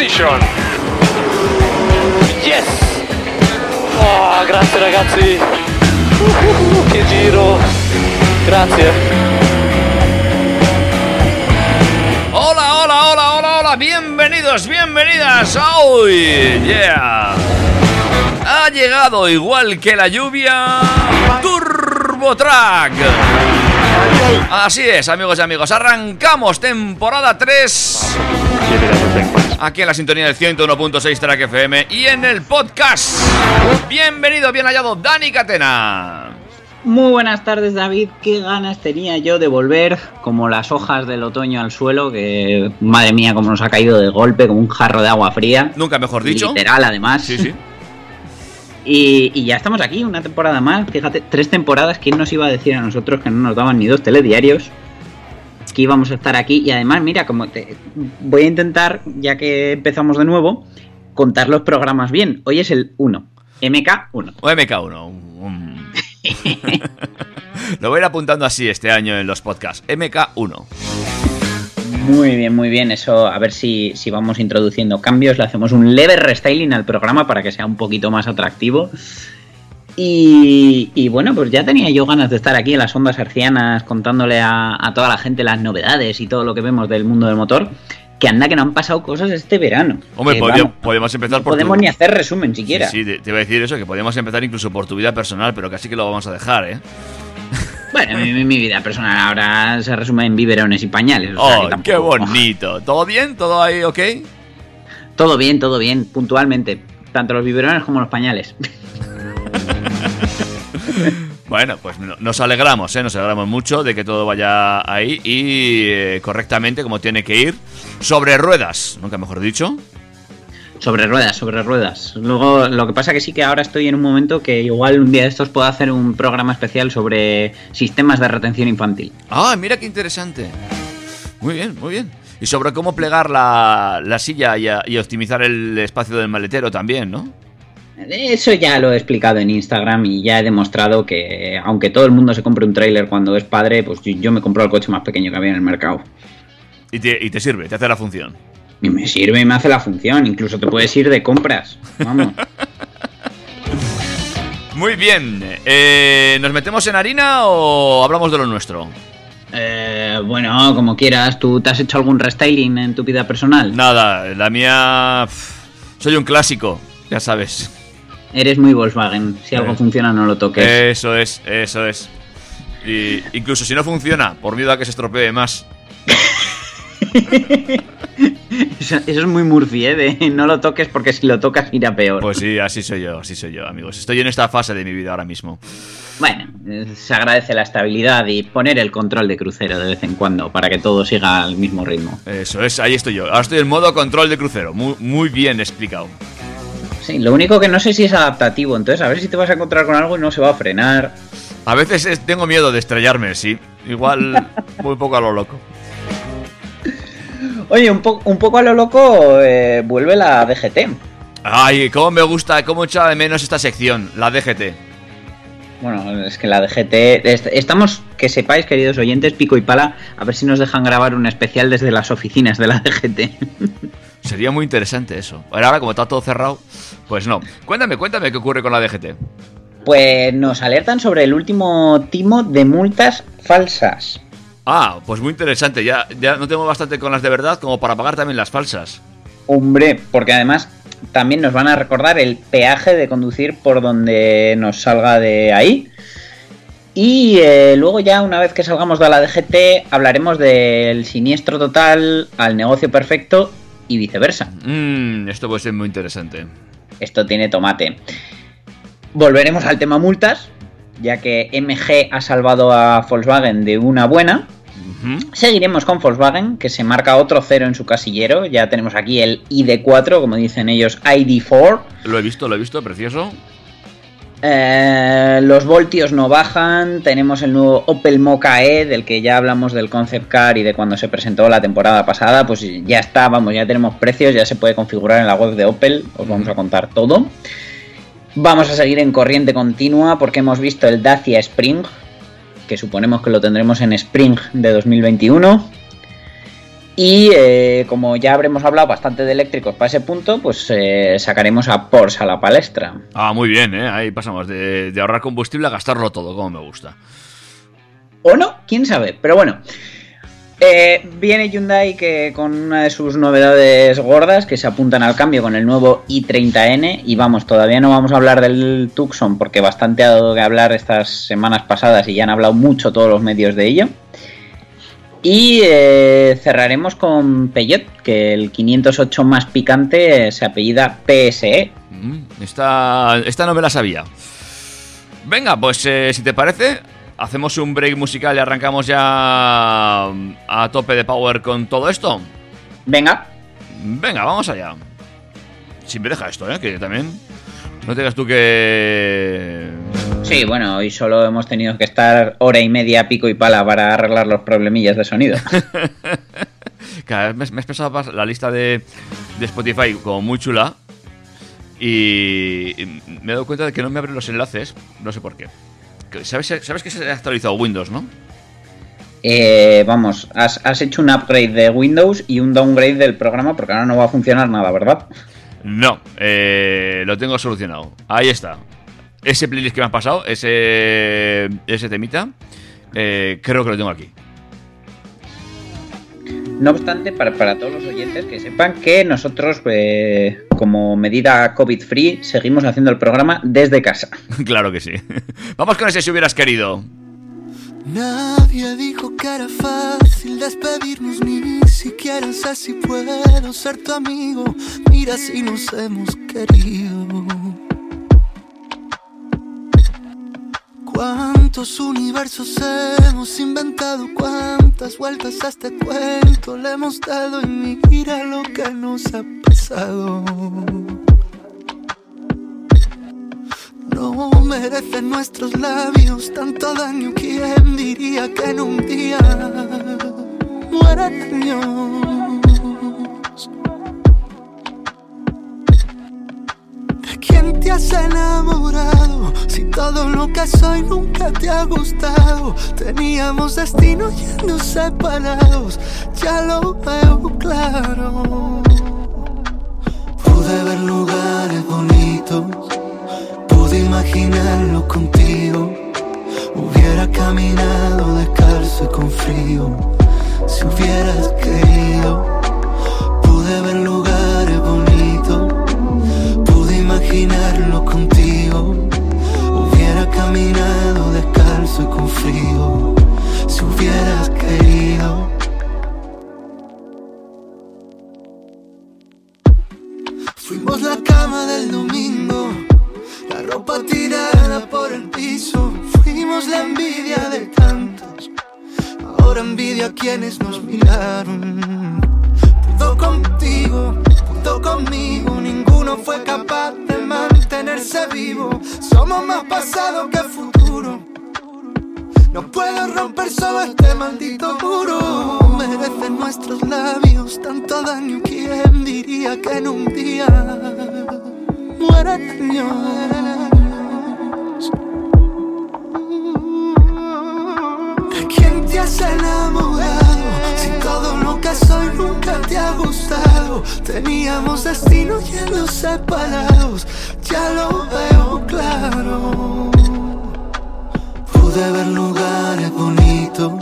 Position. Yes! Oh, grazie ragazzi! Uh, che giro! Grazie! Hola, hola, hola, hola, hola, bienvenidos, bienvenidas hoy, yeah. Ha llegado igual que la lluvia Turbo Track. Así es, amigos y amigos, arrancamos temporada 3 aquí en la sintonía del 101.6 Track FM y en el podcast. Bienvenido, bien hallado, Dani Catena. Muy buenas tardes David, qué ganas tenía yo de volver como las hojas del otoño al suelo, que madre mía como nos ha caído de golpe como un jarro de agua fría. Nunca mejor dicho. Literal además. Sí, sí. Y, y ya estamos aquí, una temporada más, fíjate, tres temporadas, ¿quién nos iba a decir a nosotros que no nos daban ni dos telediarios? Que íbamos a estar aquí y además mira, como te, voy a intentar, ya que empezamos de nuevo, contar los programas bien. Hoy es el 1, MK1. O MK1. un- Lo voy a ir apuntando así este año en los podcasts. MK1. Muy bien, muy bien. Eso, a ver si, si vamos introduciendo cambios. Le hacemos un leve restyling al programa para que sea un poquito más atractivo. Y, y bueno, pues ya tenía yo ganas de estar aquí en las ondas hercianas contándole a, a toda la gente las novedades y todo lo que vemos del mundo del motor. Que anda que no han pasado cosas este verano. Hombre, vamos, podemos empezar no por podemos tu- ni hacer resumen siquiera. Sí, sí, te, iba a decir eso, que podíamos empezar incluso por tu vida personal, pero casi que lo vamos a dejar, ¿eh? Bueno, mi, mi- mi vida personal ahora se resume en biberones y pañales. o sea que ¡Oh, tampoco- qué bonito! ¿Todo bien? ¿Todo ahí ok? Todo bien, todo bien, puntualmente. Tanto los biberones como los pañales. Bueno, pues no- nos alegramos, ¿eh? Nos alegramos mucho de que todo vaya ahí y eh, correctamente como tiene que ir. Sobre ruedas, nunca mejor dicho. Sobre ruedas, sobre ruedas. Luego, lo que pasa que sí que ahora estoy en un momento que igual un día de estos puedo hacer un programa especial sobre sistemas de retención infantil. ¡Ah, mira qué interesante! Muy bien, muy bien. Y sobre cómo plegar la, la silla y, a- y optimizar el espacio del maletero también, ¿no? Eso ya lo he explicado en Instagram y ya he demostrado que aunque todo el mundo se compre un tráiler cuando es padre, pues yo, me compro el coche más pequeño que había en el mercado. Y te, y te sirve, te hace la función. Y me sirve y me hace la función. Incluso te puedes ir de compras. Vamos. Muy bien. Eh, ¿Nos metemos en harina o hablamos de lo nuestro? Eh, bueno, como quieras. ¿Tú te has hecho algún restyling en tu vida personal? Nada, la mía... Soy un clásico, ya sabes. Eres muy Volkswagen. Si algo Eh. funciona, no lo toques. Eso es, eso es. Y incluso si no funciona, por miedo a que se estropee más. Eso, eso es muy Murphy, ¿eh? De no lo toques porque si lo tocas irá peor. Pues sí, así soy yo, así soy yo, amigos. Estoy en esta fase de mi vida ahora mismo. Bueno, se agradece la estabilidad y poner el control de crucero de vez en cuando para que todo siga al mismo ritmo. Eso es, ahí estoy yo. Ahora estoy en modo control de crucero. Muy, muy bien explicado. Sí, lo único que no sé si es adaptativo, entonces a ver si te vas a encontrar con algo y no se va a frenar. A veces es- tengo miedo de estrellarme, sí. Igual muy poco a lo loco. Oye, un, po- un poco a lo loco eh, vuelve la DGT. Ay, cómo me gusta, cómo echaba de menos esta sección, la DGT. Bueno, es que la DGT... est- Estamos, que sepáis, queridos oyentes, pico y pala, a ver si nos dejan grabar un especial desde las oficinas de la DGT. Sería muy interesante eso. Ahora, como está todo cerrado, pues no. Cuéntame, cuéntame qué ocurre con la DGT. Pues nos alertan sobre el último timo de multas falsas. Ah, pues muy interesante. Ya, ya no tengo bastante con las de verdad como para pagar también las falsas. Hombre, porque además también nos van a recordar el peaje de conducir por donde nos salga de ahí. Y eh, luego ya una vez que salgamos de la DGT hablaremos del siniestro total al negocio perfecto y viceversa. Mm, esto puede ser muy interesante. Esto tiene tomate. Volveremos al tema multas, ya que MG ha salvado a Volkswagen de una buena. Seguiremos con Volkswagen, que se marca otro cero en su casillero. Ya tenemos aquí el ID4, como dicen ellos, ID4. Lo he visto, lo he visto, precioso. Eh, los voltios no bajan. Tenemos el nuevo Opel Mokka E, del que ya hablamos del concept car y de cuando se presentó la temporada pasada. Pues ya está, vamos, ya tenemos precios, ya se puede configurar en la web de Opel. Os vamos a contar todo. Vamos a seguir en corriente continua porque hemos visto el Dacia Spring, que suponemos que lo tendremos en Spring de 2021. Y eh, como ya habremos hablado bastante de eléctricos para ese punto, pues eh, sacaremos a Porsche a la palestra. Ah, muy bien, ¿eh? Ahí pasamos de, de ahorrar combustible a gastarlo todo, como me gusta. O no, quién sabe. Pero bueno. Eh, viene Hyundai que con una de sus novedades gordas que se apuntan al cambio con el nuevo i30N y vamos, todavía no vamos a hablar del Tucson porque bastante ha dado que hablar estas semanas pasadas y ya han hablado mucho todos los medios de ello. Y eh, cerraremos con Peugeot, que el 508 más picante se apellida PSE. Mm, Esta, esta no me la sabía. Venga, pues eh, si te parece, hacemos un break musical y arrancamos ya a tope de power con todo esto. Venga, Venga, vamos allá. Si me deja esto, ¿eh? Que también... No te digas tú que... sí, bueno, hoy solo hemos tenido que estar hora y media pico y pala para arreglar los problemillas de sonido. Cada vez me, has pasado pas- la lista de, de Spotify como muy chula y me he dado cuenta de que no me abren los enlaces, no sé por qué. ¿Sabes, sabes que se ha actualizado Windows, no? Eh, vamos, has, has hecho un upgrade de Windows y un downgrade del programa porque ahora no va a funcionar nada, ¿verdad? No, eh, lo tengo solucionado. Ahí está. Ese playlist que me has pasado, ese, ese temita, eh, creo que lo tengo aquí. No obstante, para, para todos los oyentes que sepan que nosotros, eh, como medida COVID-free, seguimos haciendo el programa desde casa. claro que sí. Vamos con ese si hubieras querido. Nadie dijo que era fácil despedirnos, ni siquiera sé si puedo ser tu amigo. Mira si nos hemos querido. ¿Cuántos universos hemos inventado? ¿Cuántas vueltas a este cuento le hemos dado? Y mira lo que nos ha pasado. No merecen nuestros labios tanto daño. ¿Quién diría que en un día años? ¿De te has enamorado? Si todo lo que soy nunca te ha gustado. Teníamos destino yendo separados. Ya lo veo claro. Pude ver lugares bonitos Pude imaginarlo contigo. Hubiera caminado descalzo y con frío. Si hubieras querido, imaginarlo contigo. Hubiera caminado descalzo y con frío. Si hubieras querido. Fuimos la cama del domingo. La ropa tirada por el piso. Fuimos la envidia de tantos. Ahora envidia a quienes nos miraron. Pudo contigo, pudo conmigo. Ninguno fue capaz mantenerse vivo. Somos más pasado que futuro. No puedo romper solo este maldito muro. Merecen nuestros labios tanto daño. ¿Quién diría que en un día mueran años? ¿De quién te has enamorado? Si todo lo que soy nunca te ha gustado, teníamos destino yendo separados. Ya lo veo claro. Pude ver lugares bonitos,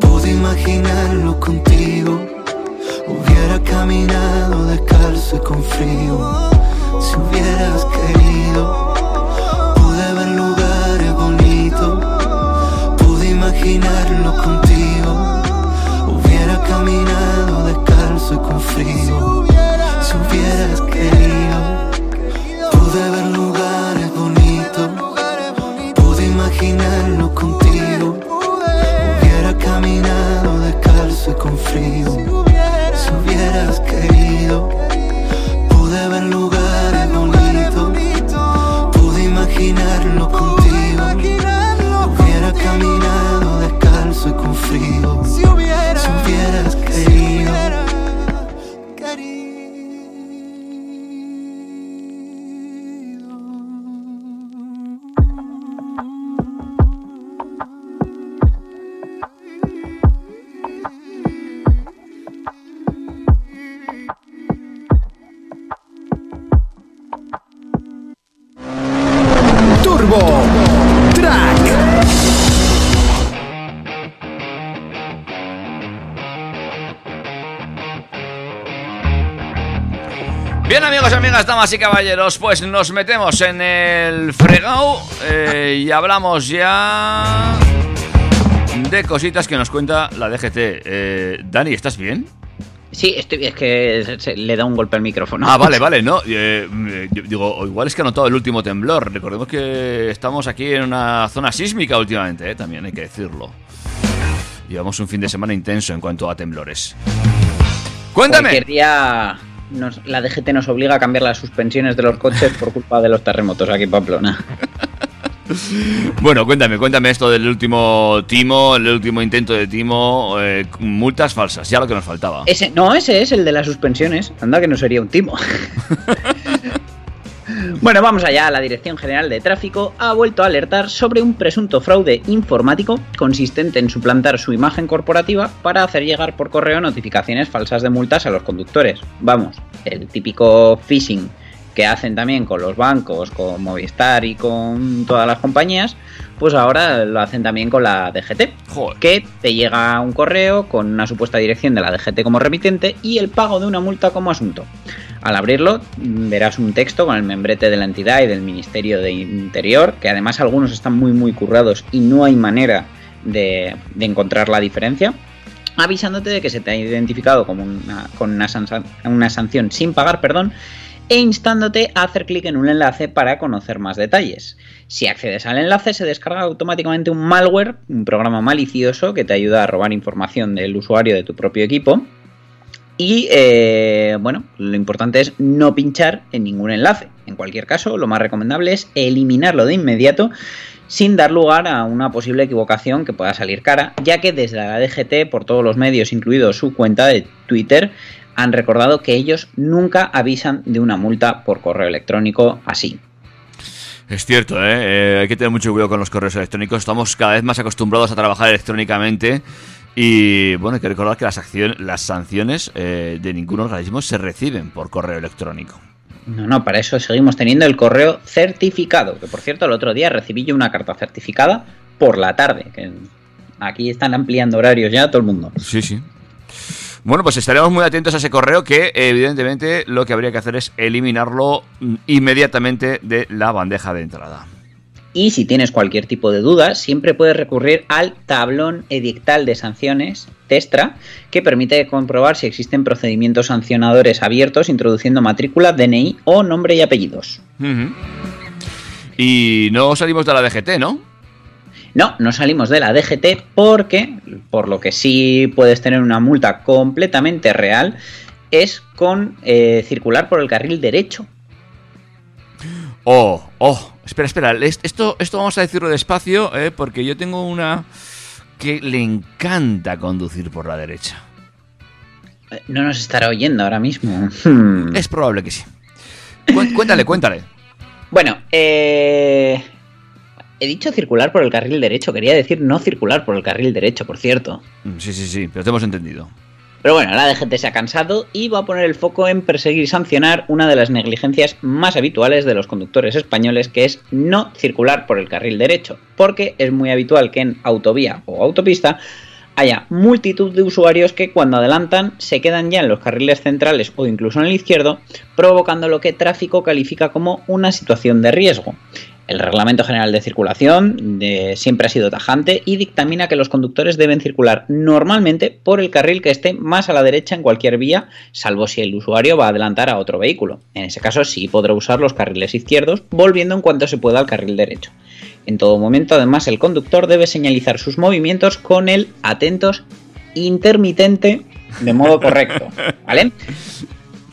pude imaginarlo contigo. Hubiera caminado descalzo y con frío si hubieras querido. Damas y caballeros, pues nos metemos en el fregado eh, y hablamos ya de cositas que nos cuenta la DGT. Eh, Dani, ¿estás bien? Sí, estoy, es que se- le da un golpe al micrófono. Ah, vale, vale, no. eh, eh, digo, igual es que ha notado el último temblor. Recordemos que estamos aquí en una zona sísmica últimamente, eh, también hay que decirlo. Llevamos un fin de semana intenso en cuanto a temblores. Cuéntame. Cualquier día nos- la DGT nos obliga a cambiar las suspensiones de los coches por culpa de los terremotos aquí en Pamplona. Bueno, cuéntame, cuéntame esto del último timo, el último intento de timo, eh, multas falsas, ya lo que nos faltaba. Ese, no, ese es el de las suspensiones. Anda que no sería un timo. bueno, vamos allá. La Dirección General de Tráfico ha vuelto a alertar sobre un presunto fraude informático consistente en suplantar su imagen corporativa para hacer llegar por correo notificaciones falsas de multas a los conductores. Vamos, el típico phishing que hacen también con los bancos, con Movistar y con todas las compañías, pues ahora lo hacen también con la DGT Joder. que te llega un correo con una supuesta dirección de la DGT como remitente y el pago de una multa como asunto. Al abrirlo mm, verás un texto con el membrete de la entidad y del Ministerio de Interior, que además algunos están muy muy currados y no hay manera de, de encontrar la diferencia, avisándote de que se te ha identificado como una, con una, sansa- una sanción sin pagar, perdón, e instándote a hacer clic en un enlace para conocer más detalles. Si accedes al enlace se descarga automáticamente un malware, un programa malicioso que te ayuda a robar información del usuario de tu propio equipo. Y eh, bueno, lo importante es no pinchar en ningún enlace. En cualquier caso, lo más recomendable es eliminarlo de inmediato sin dar lugar a una posible equivocación que pueda salir cara, ya que desde la DGT, por todos los medios, incluido su cuenta de Twitter, han recordado que ellos nunca avisan de una multa por correo electrónico así. Es cierto, ¿eh? Eh, hay que tener mucho cuidado con los correos electrónicos. Estamos cada vez más acostumbrados a trabajar electrónicamente. Y bueno, hay que recordar que las, accion- las sanciones eh, de ningún organismo se reciben por correo electrónico. No, no, para eso seguimos teniendo el correo certificado, que por cierto el otro día recibí yo una carta certificada por la tarde, que aquí están ampliando horarios ya todo el mundo. Sí, sí. Bueno, pues estaremos muy atentos a ese correo que evidentemente lo que habría que hacer es eliminarlo mm, inmediatamente de la bandeja de entrada. Y si tienes cualquier tipo de duda, siempre puedes recurrir al tablón edictal de sanciones, TESTRA, que permite comprobar si existen procedimientos sancionadores abiertos introduciendo matrícula, DNI o nombre y apellidos. Y no salimos de la DGT, ¿no? No, no salimos de la DGT porque, por lo que sí puedes tener una multa completamente real, es con eh, circular por el carril derecho. Oh, oh, espera, espera. es- Esto, esto vamos a decirlo despacio, eh, porque yo tengo una que le encanta conducir por la derecha. Eh, No nos estará oyendo ahora mismo. Es probable que sí. Cué- Cuéntale, cuéntale. Bueno, eh, he dicho circular por el carril derecho, quería decir no circular por el carril derecho, por cierto. Mm, Sí, sí, sí, pero te hemos entendido. Pero bueno, la DGT se ha cansado y va a poner el foco en perseguir y sancionar una de las negligencias más habituales de los conductores españoles, que es no circular por el carril derecho, porque es muy habitual que en autovía o autopista haya multitud de usuarios que cuando adelantan se quedan ya en los carriles centrales o incluso en el izquierdo, provocando lo que tráfico califica como una situación de riesgo. El Reglamento General de Circulación siempre ha sido tajante y dictamina que los conductores deben circular normalmente por el carril que esté más a la derecha en cualquier vía, salvo si el usuario va a adelantar a otro vehículo. En ese caso sí podrá usar los carriles izquierdos, volviendo en cuanto se pueda al carril derecho. En todo momento, además, el conductor debe señalizar sus movimientos con el atentos intermitente de modo correcto, ¿vale?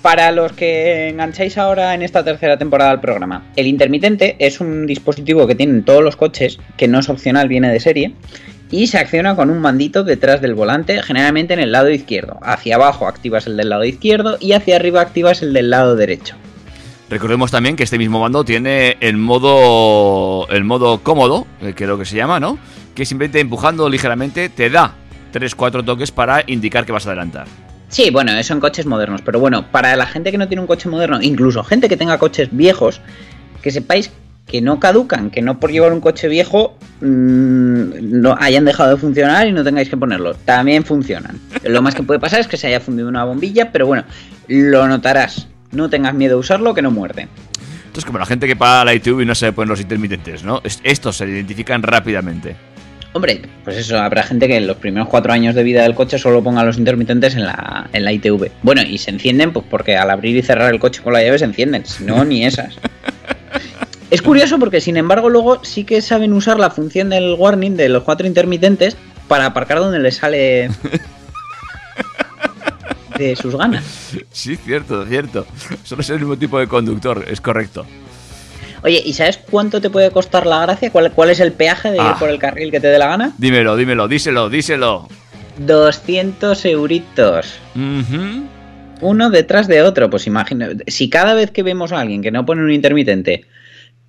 Para los que engancháis ahora en esta tercera temporada del programa, el intermitente es un dispositivo que tienen todos los coches, que no es opcional, viene de serie, y se acciona con un mandito detrás del volante, generalmente en el lado izquierdo. Hacia abajo activas el del lado izquierdo y hacia arriba activas el del lado derecho. Recordemos también que este mismo mando tiene el modo el modo cómodo, eh, que es lo que se llama, ¿no? Que simplemente empujando ligeramente te da 3-4 toques para indicar que vas a adelantar. Sí, bueno, eso en coches modernos, pero bueno, para la gente que no tiene un coche moderno, incluso gente que tenga coches viejos, que sepáis que no caducan, que no por llevar un coche viejo mm, no hayan dejado de funcionar y no tengáis que ponerlo. También funcionan. Lo más que puede pasar es que se haya fundido una bombilla, pero bueno, lo notarás. No tengas miedo a usarlo, que no muerde. Esto es como la gente que paga la ITV y no se ponen los intermitentes, ¿no? Es- Estos se identifican rápidamente. Hombre, pues eso, habrá gente que en los primeros cuatro años de vida del coche solo ponga los intermitentes en la, en la ITV. Bueno, y se encienden pues porque al abrir y cerrar el coche con la llave se encienden, si no, ni esas. Es curioso porque, sin embargo, luego sí que saben usar la función del warning de los cuatro intermitentes para aparcar donde les sale de sus ganas. Sí, cierto, cierto. Solo es el mismo tipo de conductor, es correcto. Oye, ¿y sabes cuánto te puede costar la gracia? ¿Cuál, cuál es el peaje de ir Ah. por el carril que te dé la gana? Dímelo, dímelo, díselo, díselo. 200 euritos. Uno detrás de otro. Pues imagina, si cada vez que vemos a alguien que no pone un intermitente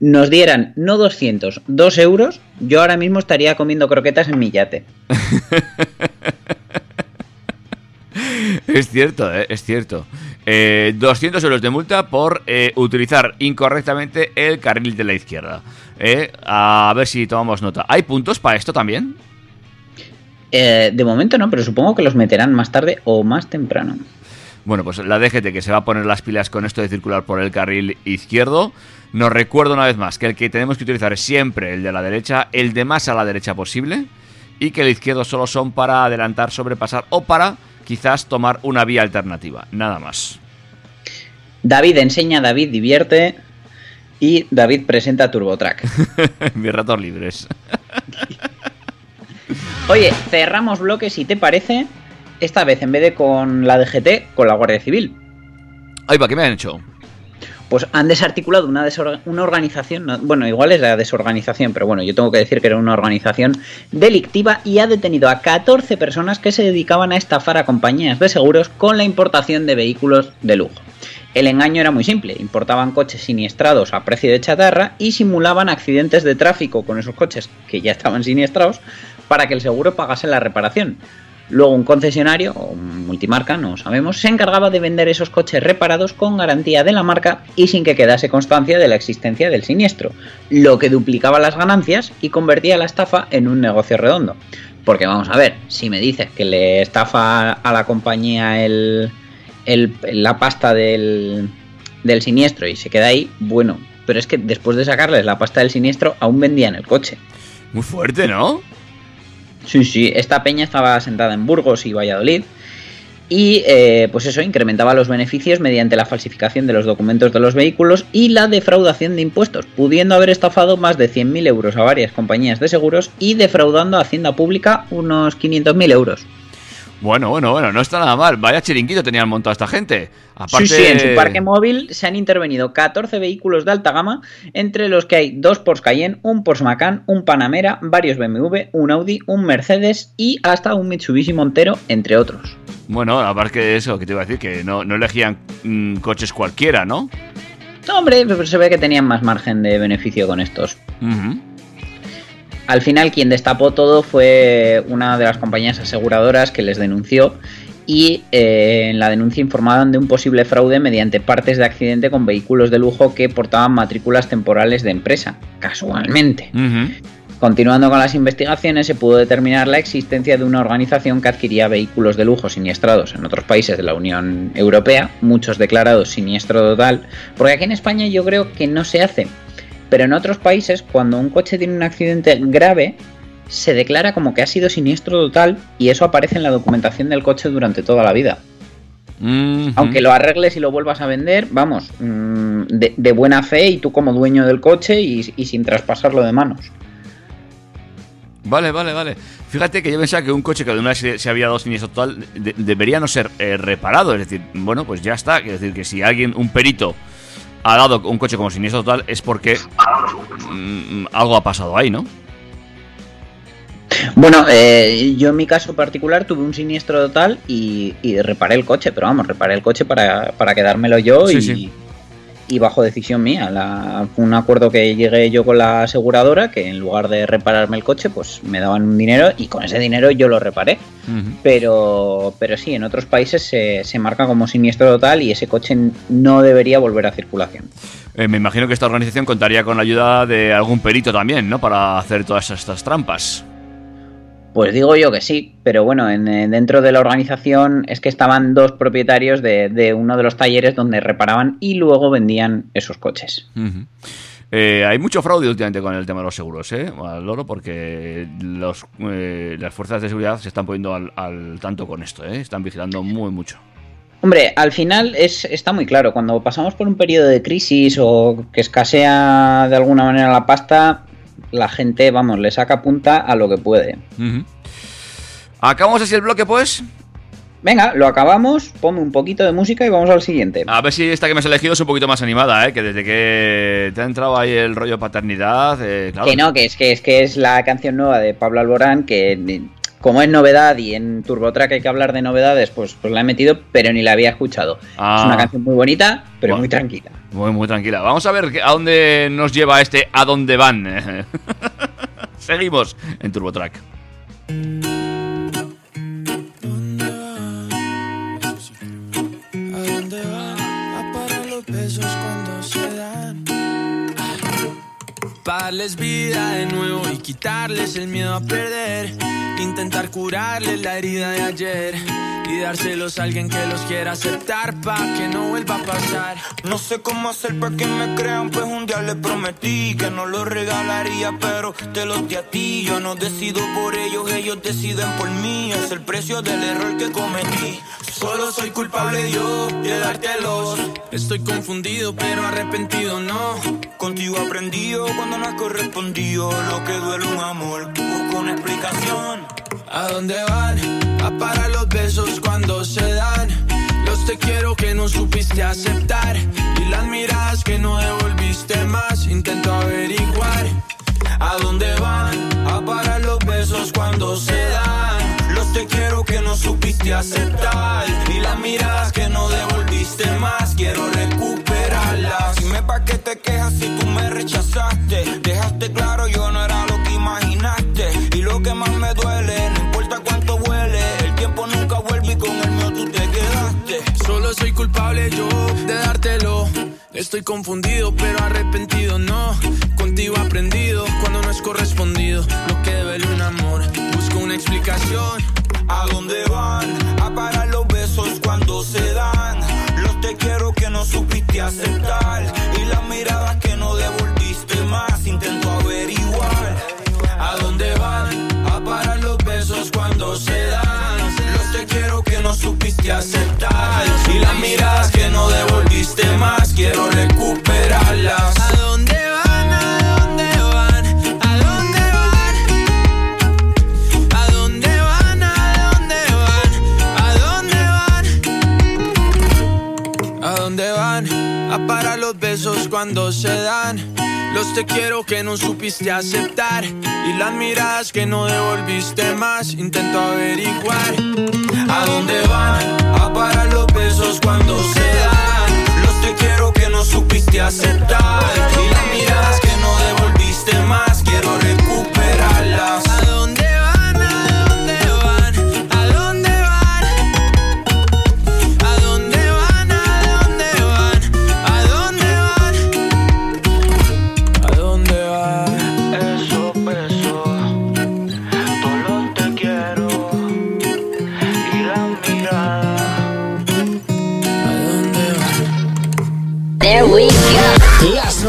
nos dieran no 200, 2 euros, yo ahora mismo estaría comiendo croquetas en mi yate. Es cierto, eh, es cierto. Eh, 200 euros de multa por eh, utilizar incorrectamente el carril de la izquierda. Eh, a ver si tomamos nota. ¿Hay puntos para esto también? Eh, de momento no, pero supongo que los meterán más tarde o más temprano. Bueno, pues la DGT que se va a poner las pilas con esto de circular por el carril izquierdo. Nos recuerda una vez más que el que tenemos que utilizar es siempre el de la derecha, el de más a la derecha posible, y que el izquierdo solo son para adelantar, sobrepasar o para quizás tomar una vía alternativa, nada más. David enseña, David divierte y David presenta TurboTrack. Mis ratos libres. Oye, cerramos bloques si te parece. Esta vez en vez de con la DGT, con la Guardia Civil. Ahí va, ¿qué me han hecho? Pues han desarticulado una, una organización, no- bueno, igual es la desorganización, pero bueno, yo tengo que decir que era una organización delictiva y ha detenido a 14 personas que se dedicaban a estafar a compañías de seguros con la importación de vehículos de lujo. El engaño era muy simple, importaban coches siniestrados a precio de chatarra y simulaban accidentes de tráfico con esos coches que ya estaban siniestrados para que el seguro pagase la reparación. Luego un concesionario o multimarca, no sabemos, se encargaba de vender esos coches reparados con garantía de la marca y sin que quedase constancia de la existencia del siniestro, lo que duplicaba las ganancias y convertía la estafa en un negocio redondo. Porque vamos a ver, si me dices que le estafa a la compañía el, el- la pasta del, del siniestro y se queda ahí, bueno, pero es que después de sacarles la pasta del siniestro aún vendían el coche. Muy fuerte, ¿no? Sí, sí, esta peña estaba sentada en Burgos y Valladolid y eh, pues eso incrementaba los beneficios mediante la falsificación de los documentos de los vehículos y la defraudación de impuestos, pudiendo haber estafado más de 100.000 euros a varias compañías de seguros y defraudando a Hacienda Pública unos 500.000 euros. Bueno, bueno, bueno, no está nada mal. Vaya chiringuito tenían montado esta gente. Aparte... Sí, sí, en su parque móvil se han intervenido 14 vehículos de alta gama, entre los que hay dos Porsche Cayenne, un Porsche Macan, un Panamera, varios BMW, un Audi, un Mercedes y hasta un Mitsubishi Montero, entre otros. Bueno, aparte de eso, que te iba a decir que no, no elegían mm, coches cualquiera, ¿no? No, hombre, pero se ve que tenían más margen de beneficio con estos. Ujú. Al final, quien destapó todo fue una de las compañías aseguradoras que les denunció y eh, en la denuncia informaban de un posible fraude mediante partes de accidente con vehículos de lujo que portaban matrículas temporales de empresa, casualmente. Continuando con las investigaciones, se pudo determinar la existencia de una organización que adquiría vehículos de lujo siniestrados en otros países de la Unión Europea, muchos declarados siniestro total, porque aquí en España yo creo que no se hace, pero en otros países cuando un coche tiene un accidente grave, se declara como que ha sido siniestro total y eso aparece en la documentación del coche durante toda la vida. Aunque lo arregles y lo vuelvas a vender, vamos, mm, de, de buena fe y tú como dueño del coche y- y sin traspasarlo de manos. Vale, vale, vale. Fíjate que yo pensaba que un coche que de una se, se había dado siniestro total de- debería no ser eh, reparado. Es decir, bueno, pues ya está. Quiero decir que si alguien, un perito, ha dado un coche como siniestro total es porque mm, algo ha pasado ahí, ¿no? Bueno, eh, yo en mi caso particular tuve un siniestro total y, y reparé el coche, pero vamos, reparé el coche para, para quedármelo yo Sí, y, sí. Y bajo decisión mía. La, un acuerdo que llegué yo con la aseguradora que en lugar de repararme el coche, pues me daban un dinero y con ese dinero yo lo reparé. Pero, pero sí, en otros países se, se marca como siniestro total y ese coche no debería volver a circulación. Eh, me imagino que esta organización contaría con la ayuda de algún perito también, ¿no? Para hacer todas estas trampas. Pues digo yo que sí, pero bueno, en, dentro de la organización es que estaban dos propietarios de, de uno de los talleres donde reparaban y luego vendían esos coches. Eh, hay mucho fraude últimamente con el tema de los seguros, ¿eh? Al loro, porque los, eh, las fuerzas de seguridad se están poniendo al, al tanto con esto, ¿eh? Están vigilando muy mucho. Hombre, al final es, está muy claro, cuando pasamos por un periodo de crisis o que escasea de alguna manera la pasta, la gente, vamos, le saca punta a lo que puede. ¿Acabamos así el bloque, pues? Venga, lo acabamos, ponme un poquito de música y vamos al siguiente. A ver si esta que me has elegido es un poquito más animada, ¿eh? Que desde que te ha entrado ahí el rollo paternidad, eh, claro. Que no, que es que es que es la canción nueva de Pablo Alborán que como es novedad y en TurboTrack hay que hablar de novedades, pues, pues la he metido, pero ni la había escuchado. Ah. Es una canción muy bonita, pero Bueno. muy tranquila. Muy, muy tranquila. Vamos a ver a dónde nos lleva este a dónde van. Seguimos en TurboTrack. ¿A dónde van a parar los besos cuando se dan? Pa' darles vida de nuevo y quitarles el miedo a perder. Intentar curarles la herida de ayer y dárselos a alguien que los quiera aceptar pa' que no vuelva a pasar. No sé cómo hacer para que me crean, pues un día les prometí que no los regalaría, pero te los di a ti. Yo no decido por ellos, ellos deciden por mí. Es el precio del error que cometí. Solo soy culpable yo de dártelos. Estoy confundido pero arrepentido no. Contigo aprendido cuando no has correspondido. Lo que duele un amor, busco una explicación. ¿A dónde van? A parar los besos cuando se dan. Los te quiero que no supiste aceptar. Y las miradas que no devolviste más. Intento averiguar. ¿A dónde van? A parar los besos cuando se dan. Los te quiero que no supiste aceptar. Y las miradas que no devolviste más, quiero recuperarlas. Dime pa' qué te quejas si tú me rechazaste. Dejaste claro, yo no era Estoy confundido pero arrepentido no. Contigo aprendido cuando no es correspondido. Lo que duele un amor. Busco una explicación. ¿A dónde van? A parar los besos cuando se dan. Los te quiero que no supiste aceptar. Más. Quiero recuperarlas. ¿A dónde van? ¿A dónde van? ¿A dónde van? ¿A dónde van? ¿A dónde van? ¿A dónde van? ¿A dónde van? A parar los besos cuando se dan. Los te quiero que no supiste aceptar. Y las miradas que no devolviste más. Intento averiguar. ¿A dónde van? A parar los besos cuando se dan. Te quiero que no supiste aceptar. Y las miradas que no devolviste más, quiero recuperarlas.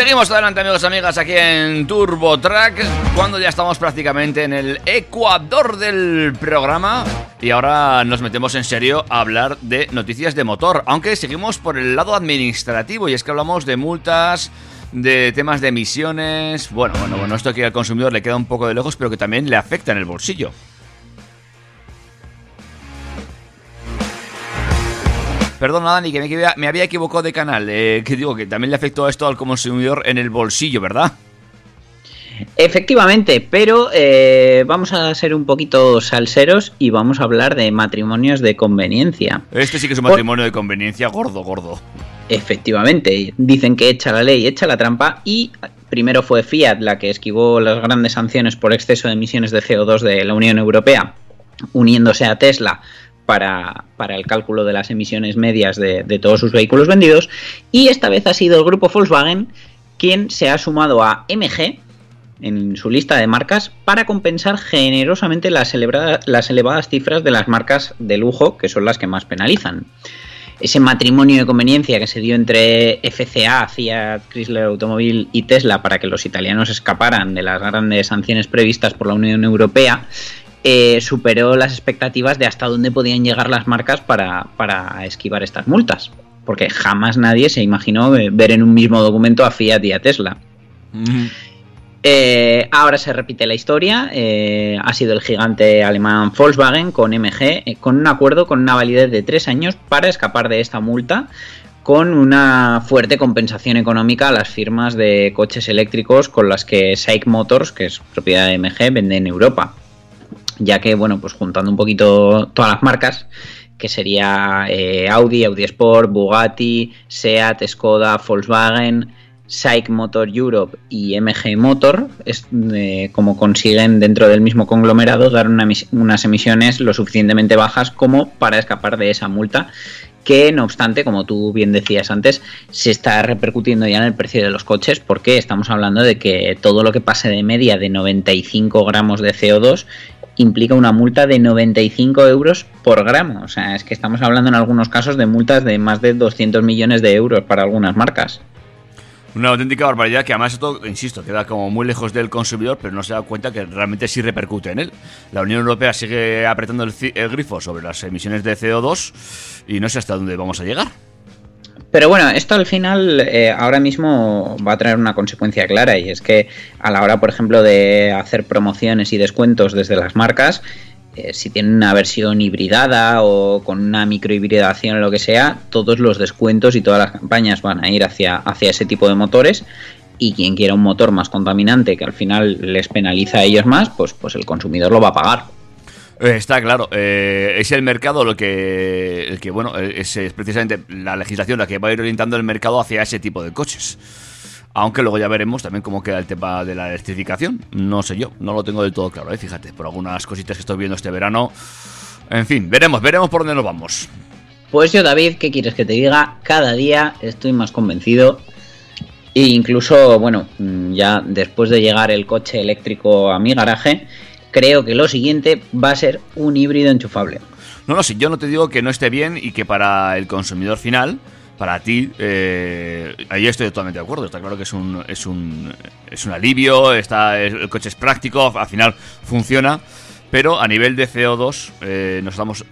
Seguimos adelante, amigos y amigas, aquí en Turbo Track, cuando ya estamos prácticamente en el ecuador del programa. Y ahora nos metemos en serio a hablar de noticias de motor, aunque seguimos por el lado administrativo, y es que hablamos de multas, de temas de emisiones. Bueno, bueno, bueno, esto que al consumidor le queda un poco de lejos, pero que también le afecta en el bolsillo. Perdona, Dani, que me, había equivocado de canal. eh, que digo que también le afectó esto al consumidor en el bolsillo, ¿verdad? Efectivamente, pero eh, vamos a ser un poquito salseros y vamos a hablar de matrimonios de conveniencia. Este sí que es un Por- matrimonio de conveniencia gordo, gordo. Efectivamente, dicen que echa la ley, echa la trampa y primero fue Fiat la que esquivó las grandes sanciones por exceso de emisiones de CO2 de la Unión Europea, uniéndose a Tesla para, para el cálculo de las emisiones medias de, de todos sus vehículos vendidos. Y esta vez ha sido el grupo Volkswagen quien se ha sumado a MG en su lista de marcas para compensar generosamente las, las elevadas cifras de las marcas de lujo, que son las que más penalizan ese matrimonio de conveniencia que se dio entre FCA, Fiat, Chrysler Automobile y Tesla para que los italianos escaparan de las grandes sanciones previstas por la Unión Europea, eh, superó las expectativas de hasta dónde podían llegar las marcas para, para esquivar estas multas. Porque jamás nadie se imaginó eh, ver en un mismo documento a Fiat y a Tesla. Eh, ahora se repite la historia. eh, ha sido el gigante alemán Volkswagen con MG con un acuerdo con una validez de tres años para escapar de esta multa con una fuerte compensación económica a las firmas de coches eléctricos con las que SAIC Motors, que es propiedad de MG, vende en Europa. Ya que, bueno, pues juntando un poquito todas las marcas, que sería eh, Audi, Audi Sport, Bugatti, Seat, Skoda, Volkswagen, SAIC Motor Europe y MG Motor, es eh, como consiguen dentro del mismo conglomerado dar unas emisiones lo suficientemente bajas como para escapar de esa multa que no obstante, como tú bien decías antes, se está repercutiendo ya en el precio de los coches porque estamos hablando de que todo lo que pase de media de 95 gramos de CO2 implica una multa de 95 euros por gramo. O sea, es que estamos hablando en algunos casos de multas de más de 200 millones de euros para algunas marcas. Una auténtica barbaridad que además esto, insisto, queda como muy lejos del consumidor, pero no se da cuenta que realmente sí repercute en él. La Unión Europea sigue apretando el, el grifo sobre las emisiones de CO2 y no sé hasta dónde vamos a llegar. Pero bueno, esto al final eh, ahora mismo va a traer una consecuencia clara y es que a la hora, por ejemplo, de hacer promociones y descuentos desde las marcas, eh, si tienen una versión hibridada o con una microhibridación o lo que sea, todos los descuentos y todas las campañas van a ir hacia, hacia ese tipo de motores y quien quiera un motor más contaminante que al final les penaliza a ellos más, pues, pues el consumidor lo va a pagar. Eh, Está claro, eh, es el mercado lo que, el que bueno, eh, es, es precisamente la legislación la que va a ir orientando el mercado hacia ese tipo de coches. Aunque luego ya veremos también cómo queda el tema de la electrificación. No sé yo, no lo tengo del todo claro, eh, fíjate, por algunas cositas que estoy viendo este verano. En fin, veremos, veremos por dónde nos vamos. Pues yo, David, ¿qué quieres que te diga? Cada día estoy más convencido. E incluso, bueno, mm, ya después de llegar el coche eléctrico a mi garaje, creo que lo siguiente va a ser un híbrido enchufable. No, no, si yo no te digo que no esté bien y que para el consumidor final, para ti, eh, ahí estoy totalmente de acuerdo. Está claro que es un, es un, es un alivio, está, es- el coche es práctico, al final funciona, pero a nivel de CO2 eh, nos estamos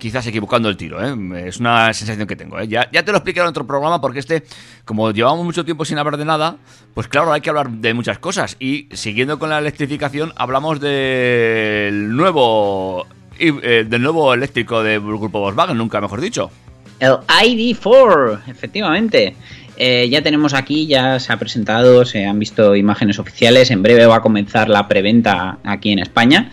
quizás equivocando el tiro, ¿eh? es una sensación que tengo. ¿eh? Ya, ya te lo explicaré en otro programa porque este, como llevamos mucho tiempo sin hablar de nada, pues claro, hay que hablar de muchas cosas. Y siguiendo con la electrificación, hablamos del nuevo, eh, del nuevo eléctrico del grupo Volkswagen, nunca mejor dicho. El ID4, efectivamente. Eh, ya tenemos aquí, ya se ha presentado, se han visto imágenes oficiales. En breve va a comenzar la preventa aquí en España.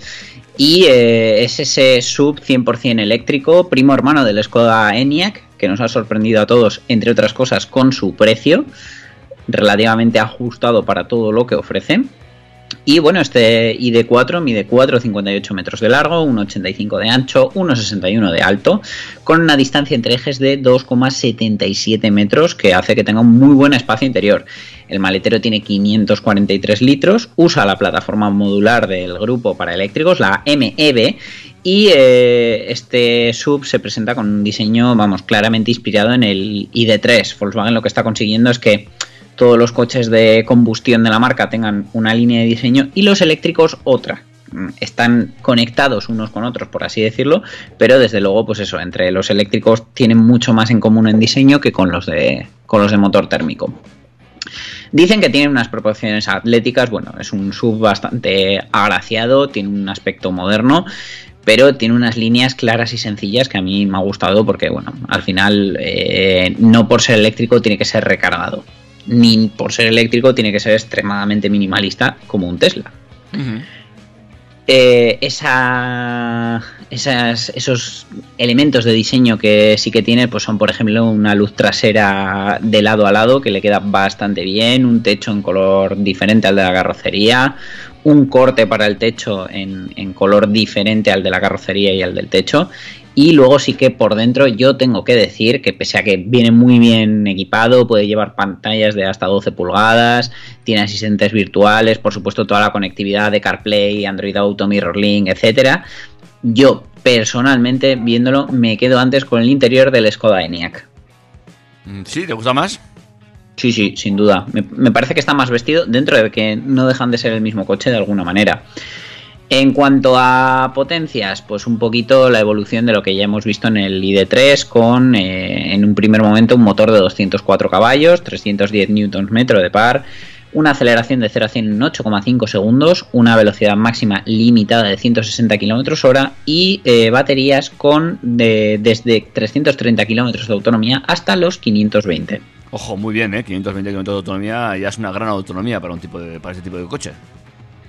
Y eh, es ese sub 100% eléctrico, primo hermano del Skoda Enyaq, que nos ha sorprendido a todos, entre otras cosas, con su precio, relativamente ajustado para todo lo que ofrece. Y bueno, este ID4 mide 4,58 metros de largo, 1,85 de ancho, 1,61 de alto, con una distancia entre ejes de 2,77 metros, que hace que tenga un muy buen espacio interior. El maletero tiene 543 litros, usa la plataforma modular del grupo para eléctricos, la MEB, y eh, este sub se presenta con un diseño, vamos, claramente inspirado en el ID3. Volkswagen lo que está consiguiendo es que todos los coches de combustión de la marca tengan una línea de diseño y los eléctricos otra. Mm, Están conectados unos con otros, por así decirlo, pero desde luego, pues eso, entre los eléctricos tienen mucho más en común en diseño que con los de, con los de motor térmico. Dicen que tiene unas proporciones atléticas, bueno, es un sub bastante agraciado, tiene un aspecto moderno, pero tiene unas líneas claras y sencillas que a mí me ha gustado porque, bueno, al final eh, no por ser eléctrico tiene que ser recargado, ni por ser eléctrico tiene que ser extremadamente minimalista como un Tesla. Eh, esa, esas- esos elementos de diseño que sí que tiene, pues son por ejemplo una luz trasera de lado a lado que le queda bastante bien, un techo en color diferente al de la carrocería, un corte para el techo en, en color diferente al de la carrocería y al del techo. Y luego sí que por dentro yo tengo que decir que pese a que viene muy bien equipado, puede llevar pantallas de hasta 12 pulgadas, tiene asistentes virtuales, por supuesto toda la conectividad de CarPlay, Android Auto, MirrorLink, etcétera. Yo personalmente viéndolo me quedo antes con el interior del Skoda ENIAC. Mm, ¿Sí? ¿Te gusta más? Sí, sí, sin duda. Me, me parece que está más vestido dentro de que no dejan de ser el mismo coche de alguna manera. En cuanto a potencias, pues un poquito la evolución de lo que ya hemos visto en el ID3 con eh, en un primer momento un motor de 204 caballos, 310 Nm de par, una aceleración de 0 a 100 en 8,5 segundos, una velocidad máxima limitada de 160 km hora y eh, baterías con de- desde 330 km de autonomía hasta los 520. Ojo, muy bien, ¿eh? 520 km de autonomía ya es una gran autonomía para, un tipo de, para ese tipo de coche.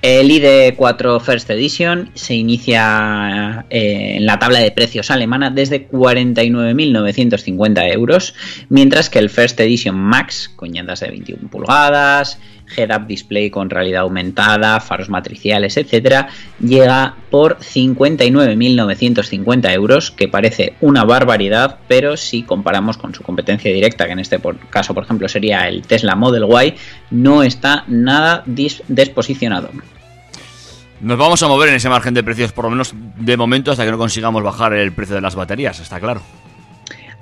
El ID4 First Edition se inicia eh, en la tabla de precios alemana desde 49.950 euros, mientras que el First Edition Max, con llantas de 21 pulgadas, head-up display con realidad aumentada, faros matriciales, etcétera, llega por 59.950 euros, que parece una barbaridad, pero si comparamos con su competencia directa, que en este caso, por ejemplo, sería el Tesla Model Y, no está nada desposicionado. Nos vamos a mover en ese margen de precios, por lo menos de momento, hasta que no consigamos bajar el precio de las baterías, está claro.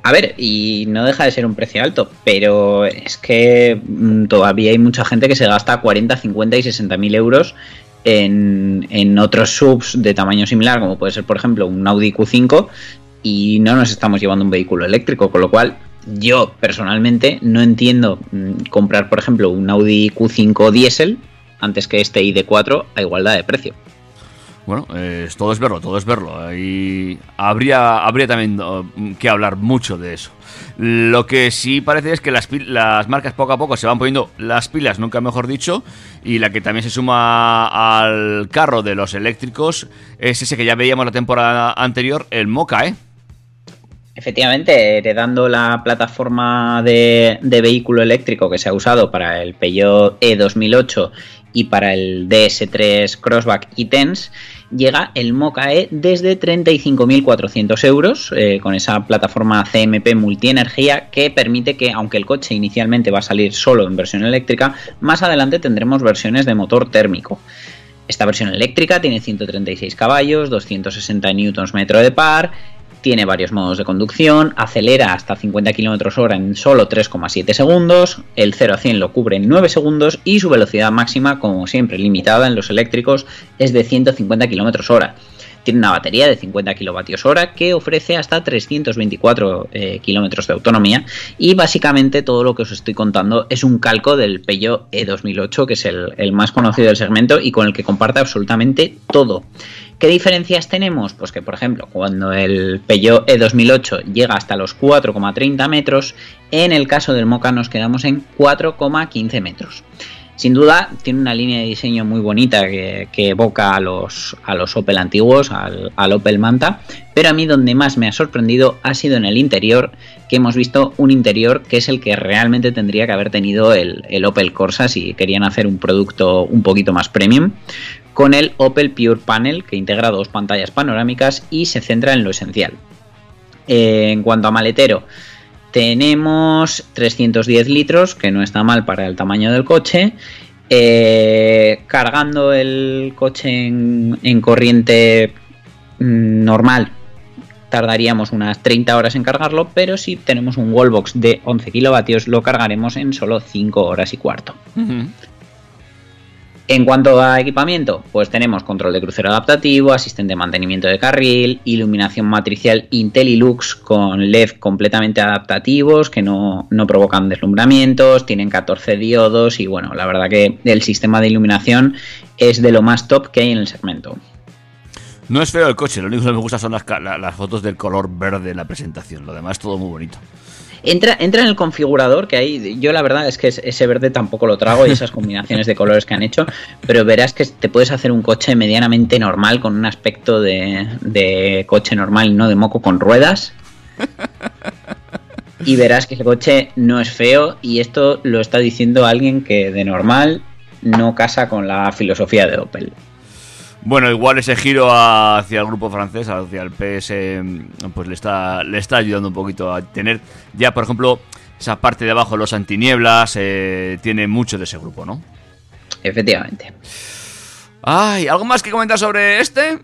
A ver, y no deja de ser un precio alto, pero es que mm, todavía hay mucha gente que se gasta 40, 50 y 60 mil euros en, en otros subs de tamaño similar, como puede ser, por ejemplo, un Audi Q5, y no nos estamos llevando un vehículo eléctrico, con lo cual yo personalmente no entiendo mm, comprar, por ejemplo, un Audi Q5 diésel antes que este ID4 a igualdad de precio. Bueno, todo es verlo, todo es verlo. Y habría, habría también oh, que hablar mucho de eso. Lo que sí parece es que las, las marcas poco a poco se van poniendo las pilas, nunca mejor dicho, y la que también se suma al carro de los eléctricos es ese que ya veíamos la temporada anterior, el Moca, ¿eh? Efectivamente, heredando la plataforma de, de vehículo eléctrico que se ha usado para el Peugeot E2008 y para el DS3 Crossback e-Tense, llega el Mocha E desde 35.400 euros eh, con esa plataforma CMP multienergía que permite que, aunque el coche inicialmente va a salir solo en versión eléctrica, más adelante tendremos versiones de motor térmico. Esta versión eléctrica tiene 136 caballos, 260 Nm de par, tiene varios modos de conducción, acelera hasta 50 km hora en solo 3,7 segundos, el 0 a 100 lo cubre en 9 segundos y su velocidad máxima, como siempre limitada en los eléctricos, es de 150 km hora. Tiene una batería de 50 kWh que ofrece hasta 324 eh, kilómetros de autonomía y básicamente todo lo que os estoy contando es un calco del Peugeot E2008 que es el, el más conocido del segmento y con el que comparte absolutamente todo. ¿Qué diferencias tenemos? Pues que, por ejemplo, cuando el Peugeot E2008 llega hasta los 4,30 metros, en el caso del Mocha nos quedamos en 4,15 metros. Sin duda, tiene una línea de diseño muy bonita que, evoca a los, a los Opel antiguos, al, Opel Manta, pero a mí donde más me ha sorprendido ha sido en el interior, que hemos visto un interior que es el que realmente tendría que haber tenido el, el Opel Corsa si querían hacer un producto un poquito más premium con el Opel Pure Panel que integra dos pantallas panorámicas y se centra en lo esencial. Eh, en cuanto a maletero, tenemos 310 litros, que no está mal para el tamaño del coche. Eh, cargando el coche en, en corriente mm, normal, tardaríamos unas 30 horas en cargarlo, pero si tenemos un wallbox de 11 kilovatios, lo cargaremos en solo 5 horas y cuarto. En cuanto a equipamiento, pues tenemos control de crucero adaptativo, asistente de mantenimiento de carril, iluminación matricial IntelliLux con LED completamente adaptativos que no, no, provocan deslumbramientos, tienen 14 diodos y bueno, la verdad que el sistema de iluminación es de lo más top que hay en el segmento. No es feo el coche, lo único que me gusta son las, las fotos del color verde en la presentación. Lo demás todo muy bonito. Entra, entra en el configurador que hay. Yo la verdad es que es- ese verde tampoco lo trago y esas combinaciones de colores que han hecho. Pero verás que te puedes hacer un coche medianamente normal con un aspecto de, de coche normal y no de moco con ruedas. Y verás que ese coche no es feo y esto lo está diciendo alguien que de normal no casa con la filosofía de Opel. Bueno, igual ese giro hacia el grupo francés, hacia el PS, pues le está, le está ayudando un poquito a tener ya, por ejemplo, esa parte de abajo, los antinieblas, eh, tiene mucho de ese grupo, ¿no? Efectivamente. Ay, ¿algo más que comentar sobre este?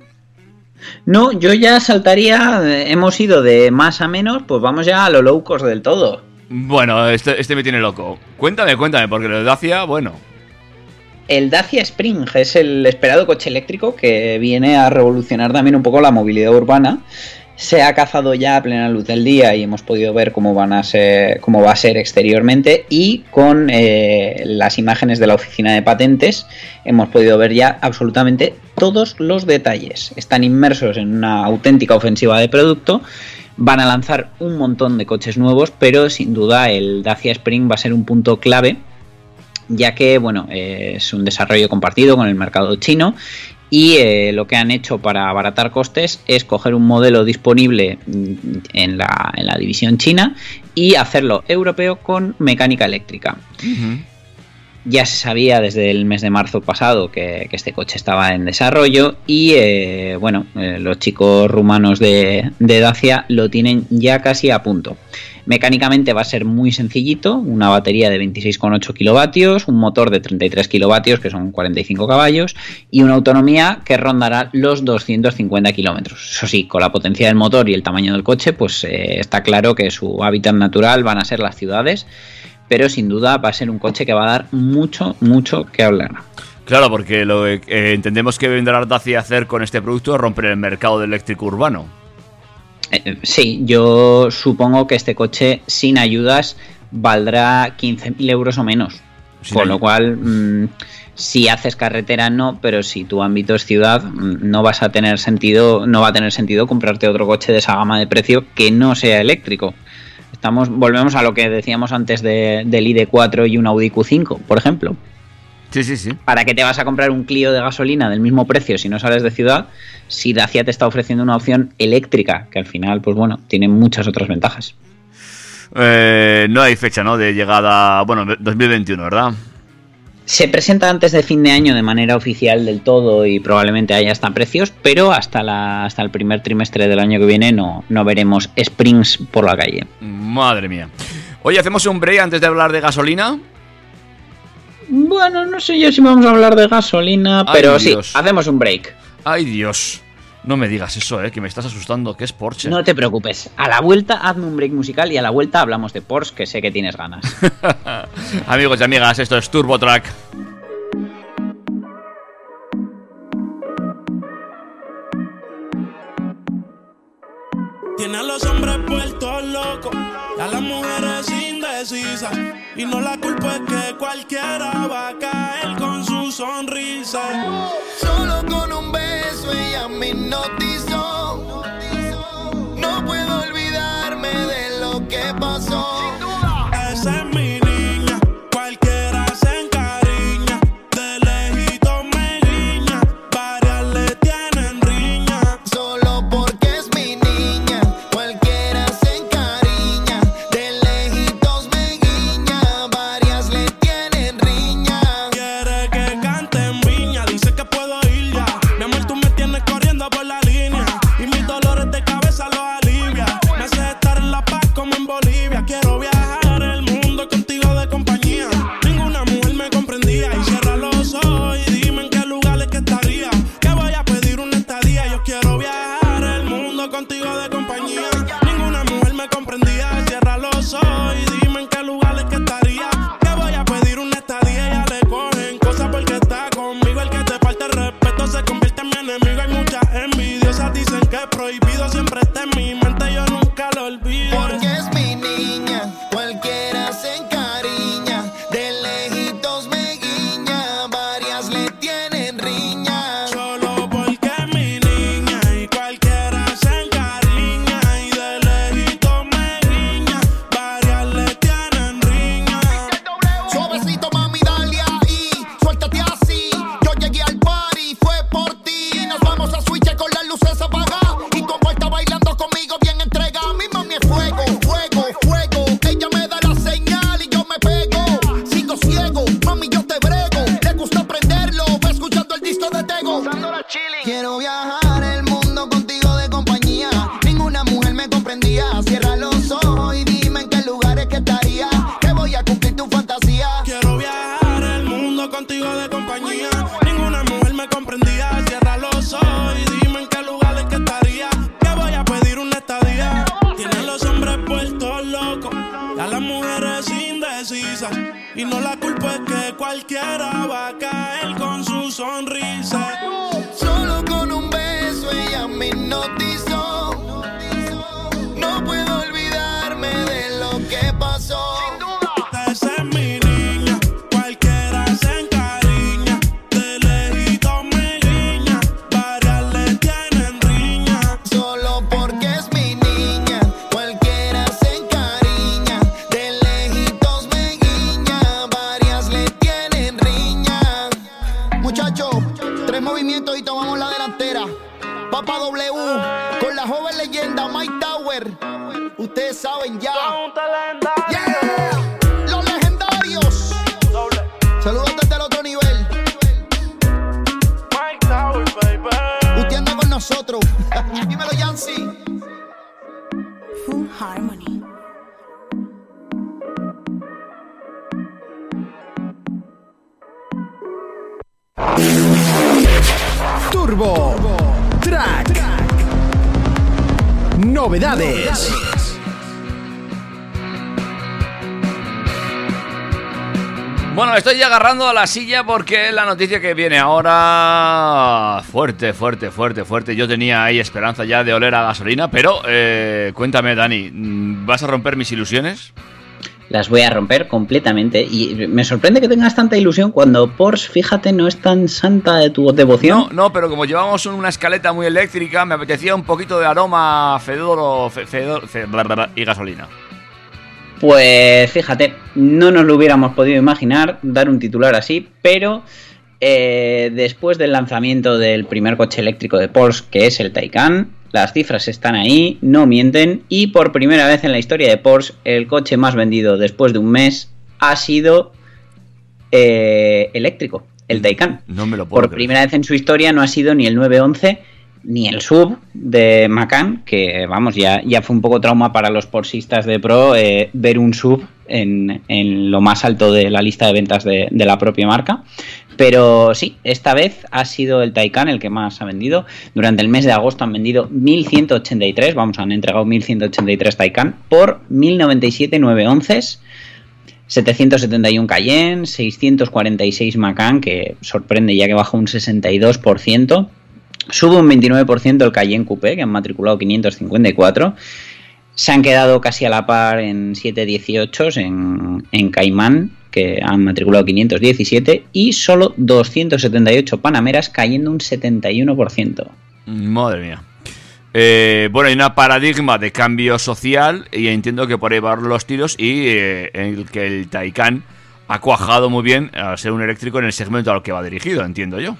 No, yo ya saltaría, hemos ido de más a menos, pues vamos ya a lo low cost del todo. Bueno, este, este me tiene loco. Cuéntame, cuéntame, porque lo de Dacia, bueno. El Dacia Spring es el esperado coche eléctrico que viene a revolucionar también un poco la movilidad urbana. Se ha cazado ya a plena luz del día y hemos podido ver cómo van a ser, cómo va a ser exteriormente y con eh, las imágenes de la oficina de patentes hemos podido ver ya absolutamente todos los detalles. Están inmersos en una auténtica ofensiva de producto. Van a lanzar un montón de coches nuevos, pero sin duda el Dacia Spring va a ser un punto clave ya que bueno, eh, es un desarrollo compartido con el mercado chino y eh, lo que han hecho para abaratar costes es coger un modelo disponible mm, en la, en la división china y hacerlo europeo con mecánica eléctrica. Ya se sabía desde el mes de marzo pasado que, que este coche estaba en desarrollo y eh, bueno, eh, los chicos rumanos de, de Dacia lo tienen ya casi a punto. Mecánicamente va a ser muy sencillito, una batería de 26,8 kilovatios, un motor de 33 kilovatios, que son 45 caballos, y una autonomía que rondará los 250 kilómetros. Eso sí, con la potencia del motor y el tamaño del coche, pues eh, está claro que su hábitat natural van a ser las ciudades, pero sin duda va a ser un coche que va a dar mucho, mucho que hablar. Claro, porque lo que eh, entendemos que vendrá Dacia a hacer con este producto es romper el mercado del eléctrico urbano. Eh, sí, yo supongo que este coche sin ayudas valdrá 15.000 euros o menos. Sin Con ayuda. lo cual, mm, si haces carretera no, pero si tu ámbito es ciudad, mm, no vas a tener sentido, no va a tener sentido comprarte otro coche de esa gama de precio que no sea eléctrico. Estamos, volvemos a lo que decíamos antes de- del ID4 y un Audi Q5, por ejemplo. Sí, sí, sí. ¿Para qué te vas a comprar un Clio de gasolina del mismo precio si no sales de ciudad? Si Dacia te está ofreciendo una opción eléctrica, que al final, pues bueno, tiene muchas otras ventajas. Eh, no hay fecha, ¿no? De llegada, bueno, 2021, ¿verdad? Se presenta antes de fin de año de manera oficial del todo y probablemente haya hasta precios, pero hasta, la, hasta el primer trimestre del año que viene no, no veremos Springs por la calle. Madre mía. Oye, ¿hacemos un break antes de hablar de gasolina? Bueno, no sé yo si vamos a hablar de gasolina, Ay, pero sí, Dios. hacemos un break. Ay, Dios. No me digas eso, ¿eh? Que me estás asustando, que es Porsche. No te preocupes, a la vuelta hazme un break musical y a la vuelta hablamos de Porsche, que sé que tienes ganas. Amigos y amigas, esto es Turbo Track. Tiene a los hombres puestos locos y a las mujeres indecisas. Y no la culpa es que cualquiera va a caer con su sonrisa. Solo con un beso ella me hipnotizó. No puedo olvidarme de lo que pasó. Cualquiera va a caer estoy agarrando a la silla porque la noticia que viene ahora fuerte, fuerte, fuerte, fuerte. Yo tenía ahí esperanza ya de oler a gasolina, pero eh, cuéntame, Dani, ¿vas a romper mis ilusiones? Las voy a romper completamente. Y me sorprende que tengas tanta ilusión cuando Porsche, fíjate, no es tan santa de tu devoción. No, no, pero como llevamos una escaleta muy eléctrica, me apetecía un poquito de aroma fedoro, fe- fedor- y gasolina. Pues fíjate, no nos lo hubiéramos podido imaginar dar un titular así, pero eh, después del lanzamiento del primer coche eléctrico de Porsche, que es el Taycan, las cifras están ahí, no mienten, y por primera vez en la historia de Porsche, el coche más vendido después de un mes ha sido eh, eléctrico, el Taycan. No me lo puedo Por creer. primera vez en su historia no ha sido ni el 911 ni el sub de Macan, que vamos, ya, ya fue un poco trauma para los porsistas de Pro eh, ver un sub en, en lo más alto de la lista de ventas de, de la propia marca. Pero sí, esta vez ha sido el Taycan el que más ha vendido. Durante el mes de agosto han vendido 1183, vamos, han entregado 1183 Taycan por 1097 911. 771 Cayenne, 646 Macan, que sorprende ya que baja un 62%. Sube un 29% el Cayenne Coupé, que han matriculado 554. Se han quedado casi a la par en 718 en, en Caimán, que han matriculado 517. Y solo 278 Panameras, cayendo un 71%. Madre mía. Eh, bueno, hay una paradigma de cambio social y entiendo que por ahí van los tiros y eh, el que el Taycan ha cuajado muy bien a ser un eléctrico en el segmento al que va dirigido, entiendo yo.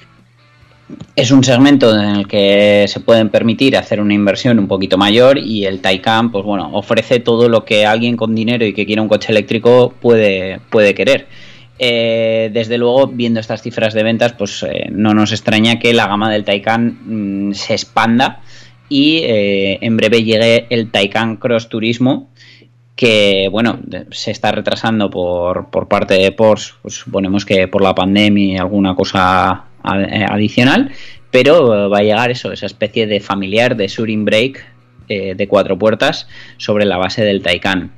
Es un segmento en el que se pueden permitir hacer una inversión un poquito mayor y el Taycan, pues bueno, ofrece todo lo que alguien con dinero y que quiera un coche eléctrico puede, puede querer. Eh, desde luego, viendo estas cifras de ventas, pues eh, no nos extraña que la gama del Taycan mm, se expanda y eh, en breve llegue el Taycan Cross Turismo, que bueno, se está retrasando por, por parte de Porsche, pues suponemos que por la pandemia y alguna cosa adicional, pero eh, va a llegar eso, esa especie de familiar de Surin Break eh, de cuatro puertas sobre la base del Taycan.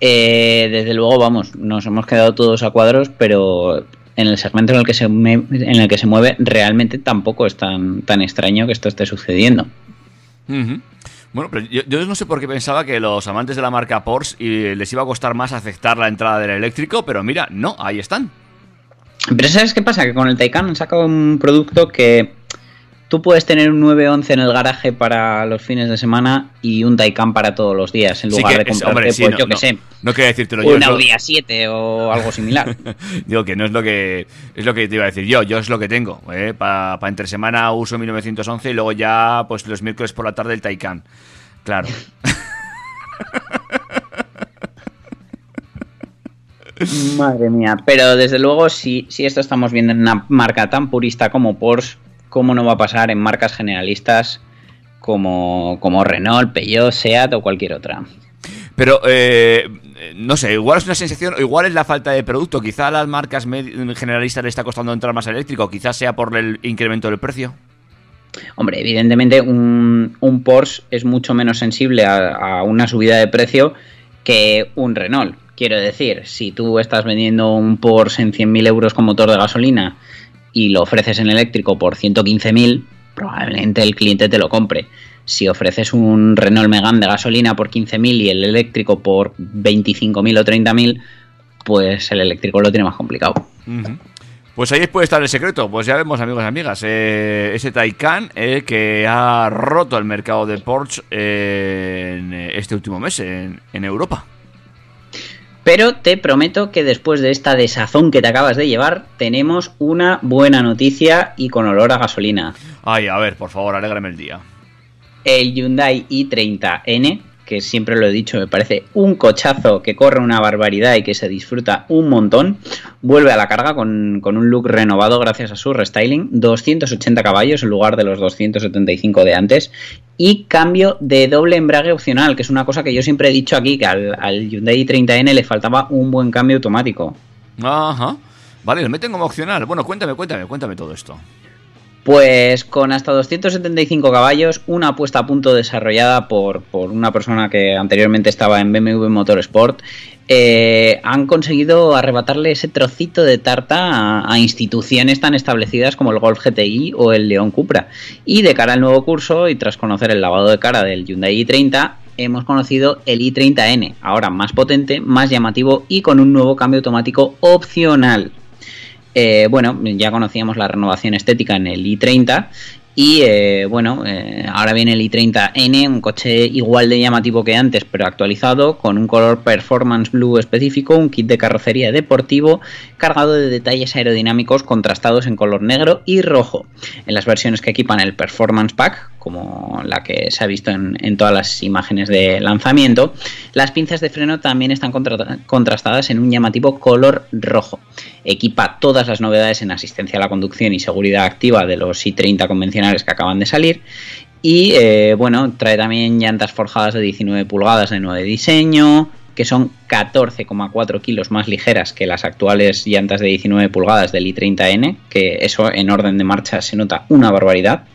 Eh, desde luego, vamos, nos hemos quedado todos a cuadros, pero en el segmento en el que se, en el que se mueve realmente tampoco es tan, tan extraño que esto esté sucediendo. Bueno, pero yo, yo no sé por qué pensaba que los amantes de la marca Porsche les iba a costar más aceptar la entrada del eléctrico, pero mira, no, ahí están. Pero ¿sabes qué pasa? Que con el Taycan han sacado un producto que tú puedes tener un 911 en el garaje para los fines de semana y un Taycan para todos los días, en Sí lugar que de comprarte, hombre, sí, pues no, yo no, sé, No quería decírtelo yo. un lo- Audi A7 o algo similar. Digo que no es lo que es lo que te iba a decir yo, yo es lo que tengo. Para entre semana uso 1911 y luego ya pues los miércoles por la tarde el Taycan. Claro. Madre mía, pero desde luego si, si esto estamos viendo en una marca tan purista como Porsche, ¿cómo no va a pasar en marcas generalistas como, como Renault, Peugeot, Seat o cualquier otra? Pero eh, no sé, igual es una sensación, o igual es la falta de producto. Quizá a las marcas generalistas le está costando entrar más eléctrico, quizás sea por el incremento del precio. Hombre, evidentemente un, un Porsche es mucho menos sensible a, a una subida de precio que un Renault, Quiero decir, si tú estás vendiendo un Porsche en 100.000 euros con motor de gasolina y lo ofreces en eléctrico por 115.000, probablemente el cliente te lo compre. Si ofreces un Renault Megane de gasolina por 15.000 y el eléctrico por 25.000 o 30.000, pues el eléctrico lo tiene más complicado. Pues ahí puede estar el secreto. Pues ya vemos, amigos y amigas, eh, ese Taycan eh, que ha roto el mercado de Porsche eh, en este último mes en Europa. Pero te prometo que después de esta desazón que te acabas de llevar, tenemos una buena noticia y con olor a gasolina. Ay, a ver, por favor, alégrame el día. El Hyundai i30N, que siempre lo he dicho, me parece un cochazo que corre una barbaridad y que se disfruta un montón, vuelve a la carga con, con un look renovado gracias a su restyling, 280 caballos en lugar de los 275 de antes, y cambio de doble embrague opcional, que es una cosa que yo siempre he dicho aquí, que al, Hyundai i30N le faltaba un buen cambio automático. Ajá. Vale, lo meten como opcional. Bueno, cuéntame, cuéntame, cuéntame todo esto. Pues con hasta 275 caballos, una apuesta a punto desarrollada por, por una persona que anteriormente estaba en BMW Motorsport, eh, han conseguido arrebatarle ese trocito de tarta a, a instituciones tan establecidas como el Golf GTI o el León Cupra. Y de cara al nuevo curso y tras conocer el lavado de cara del Hyundai i30, hemos conocido el i30N, ahora más potente, más llamativo y con un nuevo cambio automático opcional. Eh, bueno, ya conocíamos la renovación estética en el i30 y eh, bueno, eh, ahora viene el i30N, un coche igual de llamativo que antes, pero actualizado, con un color performance blue específico, un kit de carrocería deportivo cargado de detalles aerodinámicos contrastados en color negro y rojo. En las versiones que equipan el Performance Pack, como la que se ha visto en, todas las imágenes de lanzamiento, las pinzas de freno también están contra- contrastadas en un llamativo color rojo. Equipa todas las novedades en asistencia a la conducción y seguridad activa de los i30 convencionales que acaban de salir. Y eh, bueno, trae también llantas forjadas de 19 pulgadas de nuevo diseño, que son 14,4 kilos más ligeras que las actuales llantas de 19 pulgadas del i30N, que eso en orden de marcha se nota una barbaridad.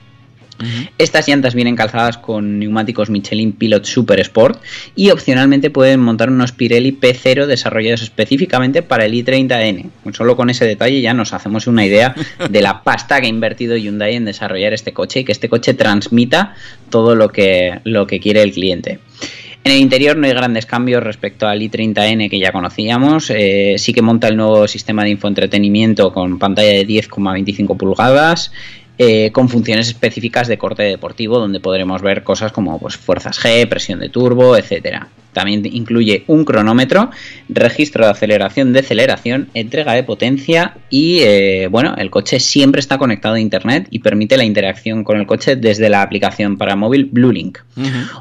Estas llantas vienen calzadas con neumáticos Michelin Pilot Super Sport y opcionalmente pueden montar unos Pirelli P0 desarrollados específicamente para el i30N. Solo con ese detalle ya nos hacemos una idea de la pasta que ha invertido Hyundai en desarrollar este coche y que este coche transmita todo lo que, lo que quiere el cliente. En el interior no hay grandes cambios respecto al i30N que ya conocíamos. Eh, sí que monta el nuevo sistema de infoentretenimiento con pantalla de 10,25 pulgadas. Eh, con funciones específicas de corte deportivo donde podremos ver cosas como pues, fuerzas G, presión de turbo, etcétera. También incluye un cronómetro, registro de aceleración, deceleración, entrega de potencia y eh, bueno, el coche siempre está conectado a internet y permite la interacción con el coche desde la aplicación para móvil BlueLink.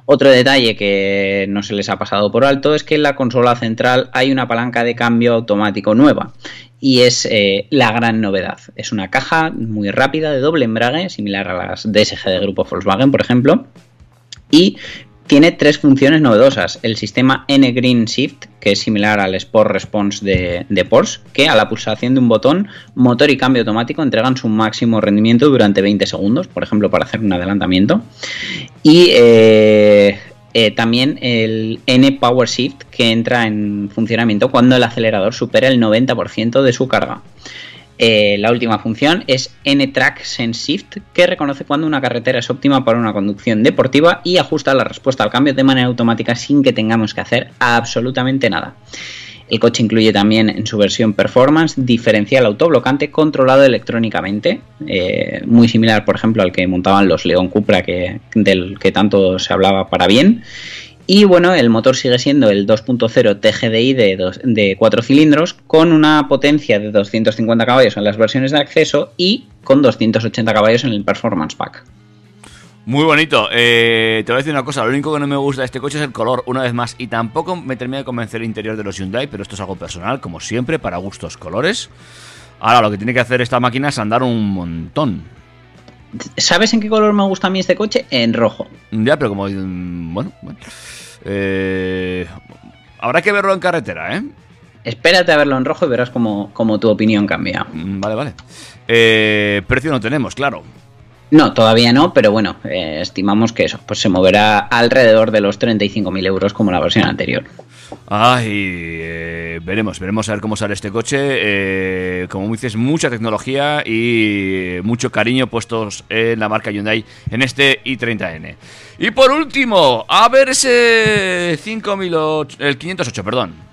Otro detalle que no se les ha pasado por alto es que en la consola central hay una palanca de cambio automático nueva y es eh, la gran novedad. Es una caja muy rápida de doble embrague, similar a las DSG de grupo Volkswagen, por ejemplo, y tiene tres funciones novedosas. El sistema N-Green Shift, que es similar al Sport Response de, Porsche, que a la pulsación de un botón, motor y cambio automático entregan su máximo rendimiento durante 20 segundos, por ejemplo, para hacer un adelantamiento. Y eh, eh, también el N Power Shift, que entra en funcionamiento cuando el acelerador supera el 90% de su carga. Eh, la última función es N-Track Sense Shift, que reconoce cuando una carretera es óptima para una conducción deportiva y ajusta la respuesta al cambio de manera automática sin que tengamos que hacer absolutamente nada. El coche incluye también en su versión Performance diferencial autoblocante controlado electrónicamente, eh, muy similar por ejemplo al que montaban los León Cupra que, del que tanto se hablaba para bien. Y bueno, el motor sigue siendo el 2.0 TGDI de, dos- de 4 cilindros con una potencia de 250 caballos en las versiones de acceso y con 280 caballos en el Performance Pack. Muy bonito. Eh, te voy a decir una cosa, lo único que no me gusta de este coche es el color, una vez más. Y tampoco me termina de convencer el interior de los Hyundai, pero esto es algo personal, como siempre, para gustos colores. Ahora, lo que tiene que hacer esta máquina es andar un montón. ¿Sabes en qué color me gusta a mí este coche? En rojo. Ya, pero como... mm, Bueno, bueno. Eh, habrá que verlo en carretera, ¿eh? Espérate a verlo en rojo y verás cómo, cómo tu opinión cambia. Mm, Vale, vale. Eh, precio no tenemos, claro. No, todavía no, pero bueno, eh, estimamos que eso pues se moverá alrededor de los 35.000 euros como la versión anterior. Ay, eh, veremos, veremos a ver cómo sale este coche. Eh, como dices, mucha tecnología y mucho cariño puestos en la marca Hyundai en este i30N. Y por último, a ver ese 5008, el 508, perdón.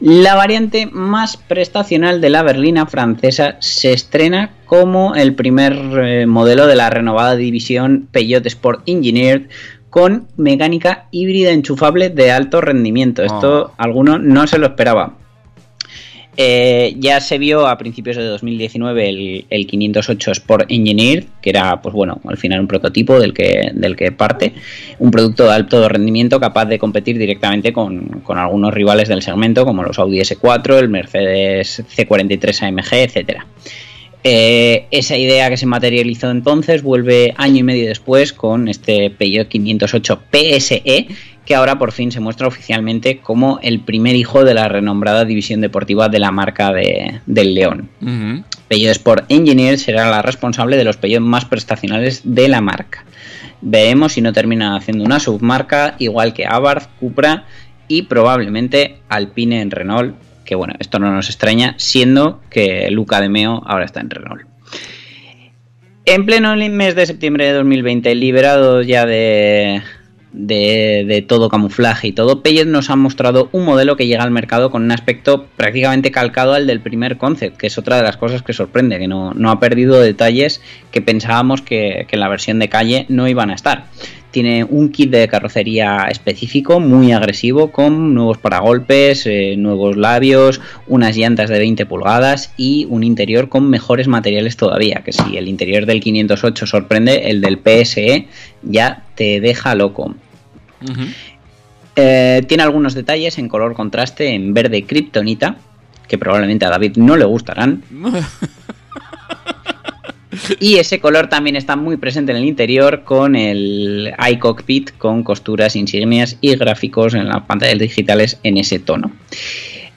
La variante más prestacional de la berlina francesa se estrena como el primer eh, modelo de la renovada división Peugeot Sport Engineered con mecánica híbrida enchufable de alto rendimiento. Esto alguno no se lo esperaba. Eh, ya se vio a principios de 2019 el, el 508 Sport Engineer, que era, pues bueno, al final un prototipo del que, del que parte, un producto de alto rendimiento capaz de competir directamente con, con algunos rivales del segmento, como los Audi S4, el Mercedes C43 AMG, etcétera. Eh, esa idea que se materializó entonces vuelve año y medio después con este Peugeot 508 PSE, que ahora por fin se muestra oficialmente como el primer hijo de la renombrada división deportiva de la marca de, del León. Ujú. Peugeot Sport Engineer será la responsable de los Peugeot más prestacionales de la marca. Veremos si no termina haciendo una submarca igual que Abarth, Cupra y probablemente Alpine en Renault, que bueno, esto no nos extraña, siendo que Luca de Meo ahora está en Renault. En pleno mes de septiembre de 2020, liberado ya de, todo camuflaje y todo, Peugeot nos ha mostrado un modelo que llega al mercado con un aspecto prácticamente calcado al del primer concept, que es otra de las cosas que sorprende, que no, no ha perdido detalles que pensábamos que en la versión de calle no iban a estar. Tiene un kit de carrocería específico, muy agresivo, con nuevos paragolpes, eh, nuevos labios, unas llantas de 20 pulgadas y un interior con mejores materiales todavía. Que si el interior del 508 sorprende, el del PSE ya te deja loco. Eh, tiene algunos detalles en color contraste en verde kriptonita, que probablemente a David no le gustarán. Y ese color también está muy presente en el interior con el iCockpit con costuras, insignias y gráficos en las pantallas digitales en ese tono.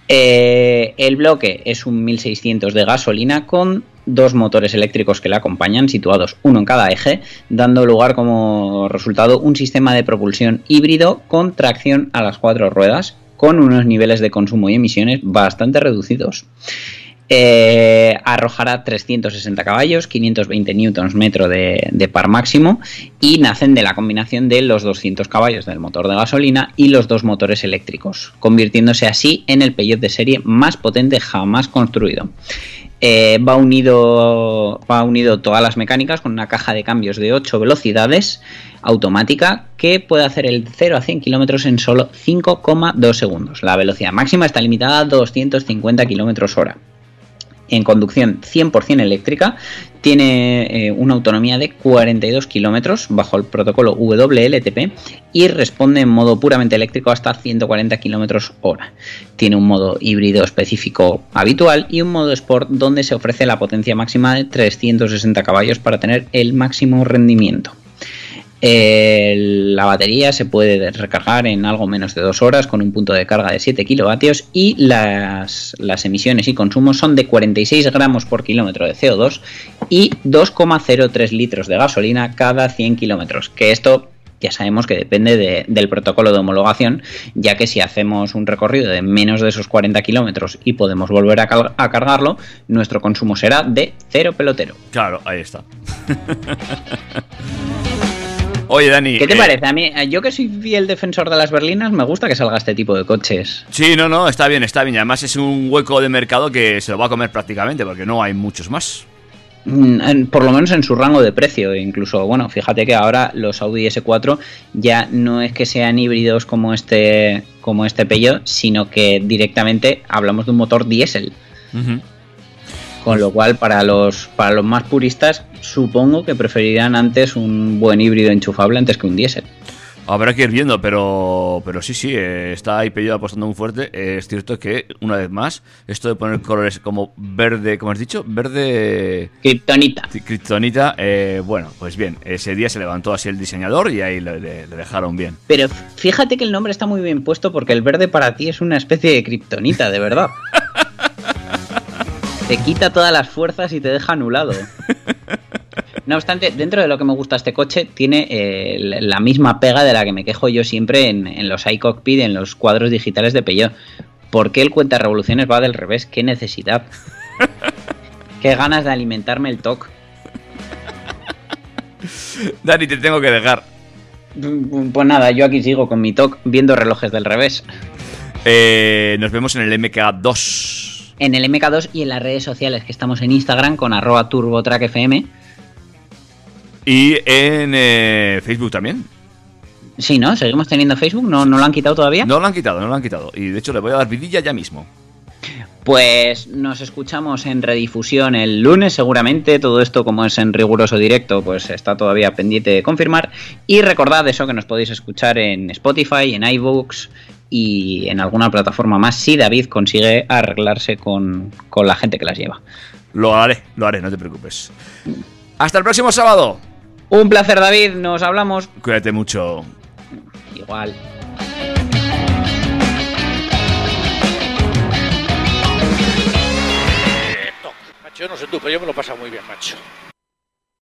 Eh, el bloque es un 1600 de gasolina con dos motores eléctricos que le acompañan, situados uno en cada eje, dando lugar como resultado un sistema de propulsión híbrido con tracción a las cuatro ruedas, con unos niveles de consumo y emisiones bastante reducidos. Eh, arrojará 360 caballos, 520 newtons metro de, par máximo y nacen de la combinación de los 200 caballos del motor de gasolina y los dos motores eléctricos, convirtiéndose así en el Peugeot de serie más potente jamás construido. Eh, va, unido, va unido todas las mecánicas con una caja de cambios de 8 velocidades automática que puede hacer el 0 a 100 km en solo 5,2 segundos. La velocidad máxima está limitada a 250 km hora en conducción 100% eléctrica, tiene eh, una autonomía de 42 kilómetros bajo el protocolo WLTP y responde en modo puramente eléctrico hasta 140 kilómetros hora. Tiene un modo híbrido específico habitual y un modo Sport donde se ofrece la potencia máxima de 360 caballos para tener el máximo rendimiento. La batería se puede recargar en algo menos de 2 horas con un punto de carga de 7 kilovatios y las, emisiones y consumos son de 46 gramos por kilómetro de CO2 y 2,03 litros de gasolina cada 100 kilómetros, que esto ya sabemos que depende de- del protocolo de homologación, ya que si hacemos un recorrido de menos de esos 40 kilómetros y podemos volver a cargarlo, nuestro consumo será de cero pelotero. Claro, ahí está. Oye, Dani. ¿Qué te eh, parece? A mí, eh, yo que soy fiel defensor de las berlinas, me gusta que salga este tipo de coches. Sí, no, no, está bien, está bien. Además es un hueco de mercado que se lo va a comer prácticamente porque no hay muchos más. Mm, Por lo menos en su rango de precio. Incluso, bueno, fíjate que ahora los Audi S4 ya no es que sean híbridos como este, como este Peugeot, sino que directamente hablamos de un motor diésel. Ujú. Con lo cual, para los, para los más puristas, supongo que preferirían antes un buen híbrido enchufable antes que un diésel. Habrá que ir viendo, pero, pero sí, sí, eh, está ahí Peugeot apostando muy fuerte. Eh, es cierto que, una vez más, esto de poner colores como verde, como has dicho, verde Kryptonita. Kryptonita, eh, bueno, pues bien, ese día se levantó así el diseñador y ahí le, le- le dejaron bien. Pero fíjate que el nombre está muy bien puesto porque el verde para ti es una especie de kriptonita, de verdad. te quita todas las fuerzas y te deja anulado. No obstante, dentro de lo que me gusta este coche, tiene eh, la misma pega de la que me quejo yo siempre en, en los iCockpit, en los cuadros digitales de Peugeot. ¿Por qué el cuenta revoluciones va del revés? ¿Qué necesidad? ¿Qué ganas de alimentarme el TOC? Dani, te tengo que dejar. Pues nada, yo aquí sigo con mi TOC viendo relojes del revés. Eh, nos vemos en el MK2. En el MK2 y en las redes sociales que estamos en Instagram con arroba turbotrackfm. Y en eh, Facebook también. Sí, ¿no? ¿Seguimos teniendo Facebook? ¿No, ¿No lo han quitado todavía? No lo han quitado, no lo han quitado. Y de hecho le voy a dar vidilla ya mismo. Pues nos escuchamos en redifusión el lunes seguramente. Todo esto como es en riguroso directo, pues está todavía pendiente de confirmar. Y recordad eso que nos podéis escuchar en Spotify, en iBooks y en alguna plataforma más si David consigue arreglarse con, con la gente que las lleva. Lo haré, lo haré, no te preocupes. Hasta el próximo sábado. Un placer David, nos hablamos. Cuídate mucho. Igual. Macho, yo no sé tú, pero yo me lo paso muy bien, macho.